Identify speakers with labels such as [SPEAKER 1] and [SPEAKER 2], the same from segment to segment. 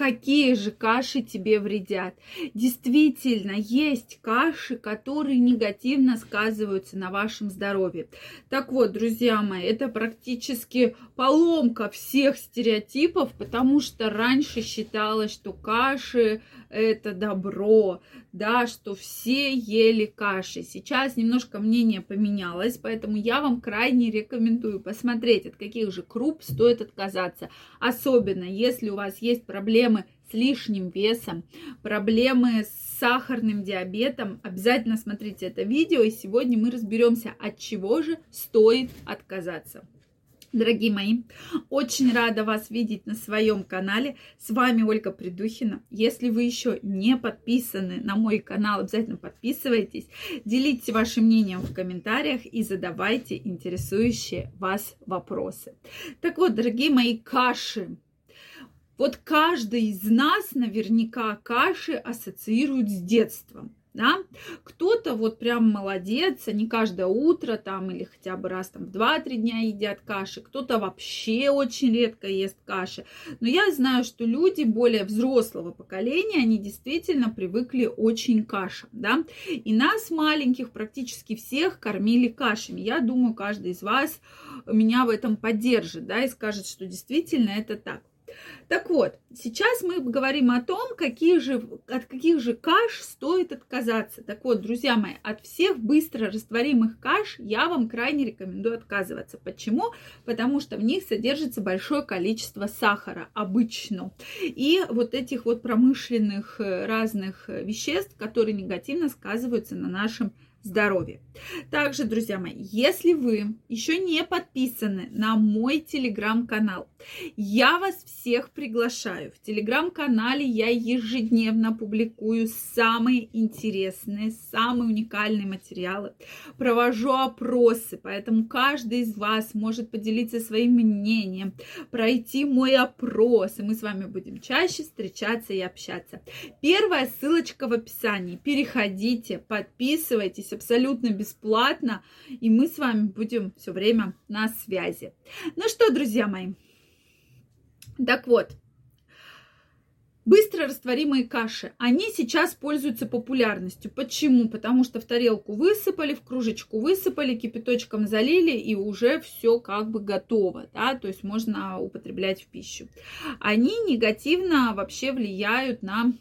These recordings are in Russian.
[SPEAKER 1] какие же каши тебе вредят. Действительно, есть каши, которые негативно сказываются на вашем здоровье. Так вот, друзья мои, это практически поломка всех стереотипов, потому что раньше считалось, что каши это добро, да, что все ели каши. Сейчас немножко мнение поменялось, поэтому я вам крайне рекомендую посмотреть, от каких же круп стоит отказаться. Особенно, если у вас есть проблемы с лишним весом, проблемы с сахарным диабетом, обязательно смотрите это видео, и сегодня мы разберемся, от чего же стоит отказаться. Дорогие мои, очень рада вас видеть на своем канале. С вами Ольга Придухина. Если вы еще не подписаны на мой канал, обязательно подписывайтесь. Делитесь вашим мнением в комментариях и задавайте интересующие вас вопросы. Так вот, дорогие мои каши, вот каждый из нас наверняка каши ассоциирует с детством да, кто-то вот прям молодец, не каждое утро там или хотя бы раз там в 2-3 дня едят каши, кто-то вообще очень редко ест каши, но я знаю, что люди более взрослого поколения, они действительно привыкли очень к кашам, да, и нас маленьких практически всех кормили кашами, я думаю, каждый из вас меня в этом поддержит, да, и скажет, что действительно это так. Так вот, сейчас мы говорим о том, какие же, от каких же каш стоит отказаться. Так вот, друзья мои, от всех быстро растворимых каш я вам крайне рекомендую отказываться. Почему? Потому что в них содержится большое количество сахара обычно. И вот этих вот промышленных э, разных веществ, которые негативно сказываются на нашем здоровья. Также, друзья мои, если вы еще не подписаны на мой телеграм-канал, я вас всех приглашаю. В телеграм-канале я ежедневно публикую самые интересные, самые уникальные материалы. Провожу опросы, поэтому каждый из вас может поделиться своим мнением, пройти мой опрос, и мы с вами будем чаще встречаться и общаться. Первая ссылочка в описании. Переходите, подписывайтесь, запись абсолютно бесплатно, и мы с вами будем все время на связи. Ну что, друзья мои, так вот, Быстро растворимые каши, они сейчас пользуются популярностью. Почему? Потому что в тарелку высыпали, в кружечку высыпали, кипяточком залили, и уже все как бы готово, да, то есть можно употреблять в пищу. Они негативно вообще влияют на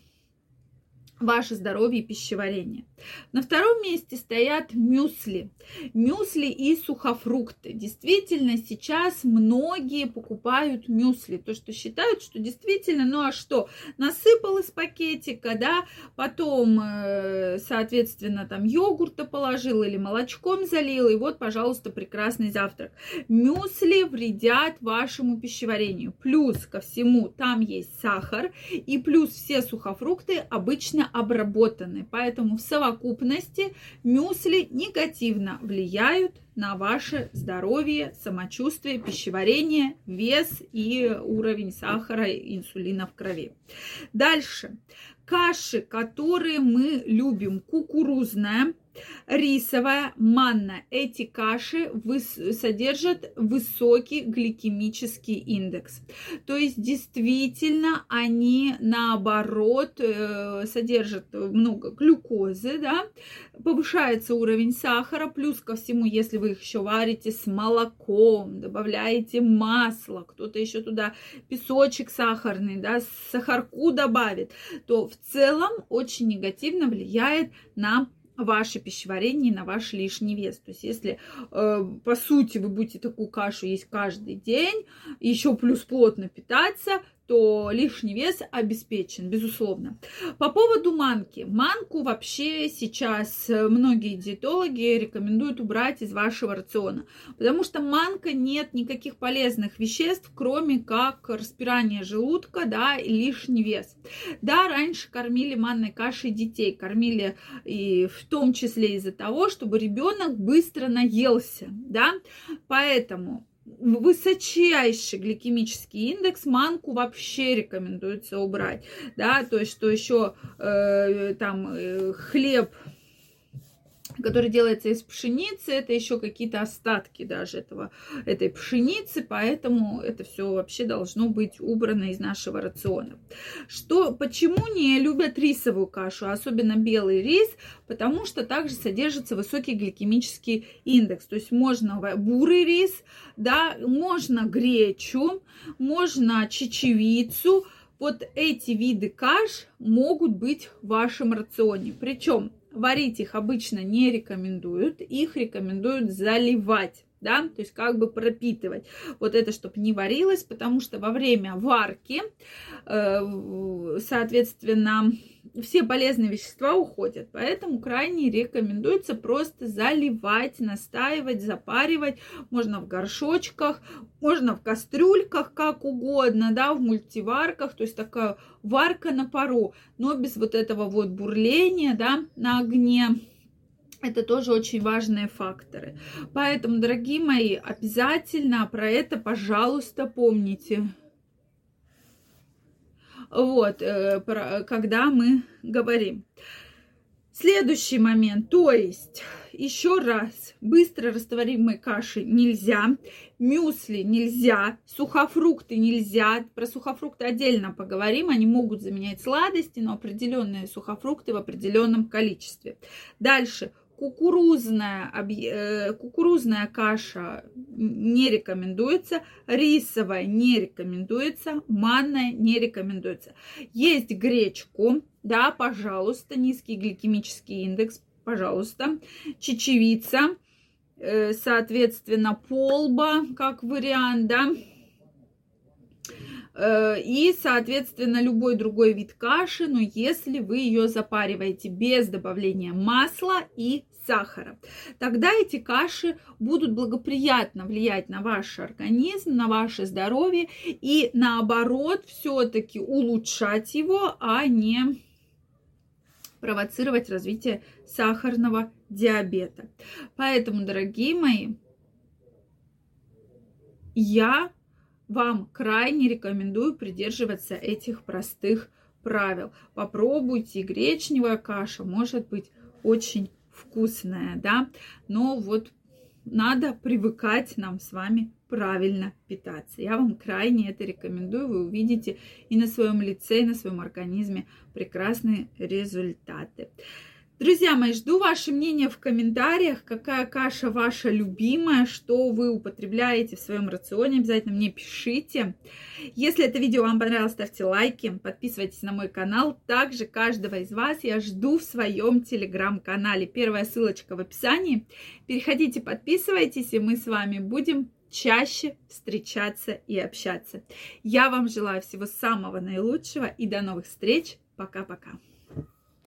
[SPEAKER 1] ваше здоровье и пищеварение. На втором месте стоят мюсли. Мюсли и сухофрукты. Действительно, сейчас многие покупают мюсли. То, что считают, что действительно, ну а что, насыпал из пакетика, да, потом, э, соответственно, там йогурта положил или молочком залил, и вот, пожалуйста, прекрасный завтрак. Мюсли вредят вашему пищеварению. Плюс ко всему, там есть сахар, и плюс все сухофрукты обычно обработаны. Поэтому в совокупности мюсли негативно влияют на ваше здоровье, самочувствие, пищеварение, вес и уровень сахара, инсулина в крови. Дальше. Каши, которые мы любим, кукурузная, рисовая, манна. Эти каши выс- содержат высокий гликемический индекс. То есть действительно они наоборот э, содержат много глюкозы, да, повышается уровень сахара, плюс ко всему, если вы их еще варите с молоком, добавляете масло, кто-то еще туда песочек сахарный, да, сахарку добавит, то в целом очень негативно влияет на ваше пищеварение, на ваш лишний вес. То есть, если э, по сути вы будете такую кашу есть каждый день, еще плюс плотно питаться, то лишний вес обеспечен, безусловно. По поводу манки. Манку вообще сейчас многие диетологи рекомендуют убрать из вашего рациона, потому что манка нет никаких полезных веществ, кроме как распирание желудка, да, и лишний вес. Да, раньше кормили манной кашей детей, кормили и в том числе из-за того, чтобы ребенок быстро наелся, да, поэтому высочайший гликемический индекс, манку вообще рекомендуется убрать, да, то есть что еще э, там э, хлеб который делается из пшеницы, это еще какие-то остатки даже этого, этой пшеницы, поэтому это все вообще должно быть убрано из нашего рациона. Что, почему не любят рисовую кашу, особенно белый рис? Потому что также содержится высокий гликемический индекс, то есть можно бурый рис, да, можно гречу, можно чечевицу, вот эти виды каш могут быть в вашем рационе. Причем Варить их обычно не рекомендуют, их рекомендуют заливать да, то есть как бы пропитывать. Вот это, чтобы не варилось, потому что во время варки, э, соответственно, все полезные вещества уходят, поэтому крайне рекомендуется просто заливать, настаивать, запаривать, можно в горшочках, можно в кастрюльках, как угодно, да, в мультиварках, то есть такая варка на пару, но без вот этого вот бурления, да, на огне, это тоже очень важные факторы. Поэтому, дорогие мои, обязательно про это, пожалуйста, помните. Вот, э, когда мы говорим. Следующий момент, то есть, еще раз, быстро растворимые каши нельзя, мюсли нельзя, сухофрукты нельзя. Про сухофрукты отдельно поговорим, они могут заменять сладости, но определенные сухофрукты в определенном количестве. Дальше, кукурузная, э, кукурузная каша не рекомендуется, рисовая не рекомендуется, манная не рекомендуется. Есть гречку, да, пожалуйста, низкий гликемический индекс, пожалуйста, чечевица, э, соответственно, полба, как вариант, да, и, соответственно, любой другой вид каши, но если вы ее запариваете без добавления масла и сахара. Тогда эти каши будут благоприятно влиять на ваш организм, на ваше здоровье и наоборот все-таки улучшать его, а не провоцировать развитие сахарного диабета. Поэтому, дорогие мои, я вам крайне рекомендую придерживаться этих простых правил. Попробуйте, гречневая каша может быть очень вкусная, да, но вот надо привыкать нам с вами правильно питаться. Я вам крайне это рекомендую. Вы увидите и на своем лице, и на своем организме прекрасные результаты. Друзья мои, жду ваше мнение в комментариях, какая каша ваша любимая, что вы употребляете в своем рационе, обязательно мне пишите. Если это видео вам понравилось, ставьте лайки, подписывайтесь на мой канал. Также каждого из вас я жду в своем телеграм-канале. Первая ссылочка в описании. Переходите, подписывайтесь, и мы с вами будем чаще встречаться и общаться. Я вам желаю всего самого наилучшего и до новых встреч. Пока-пока.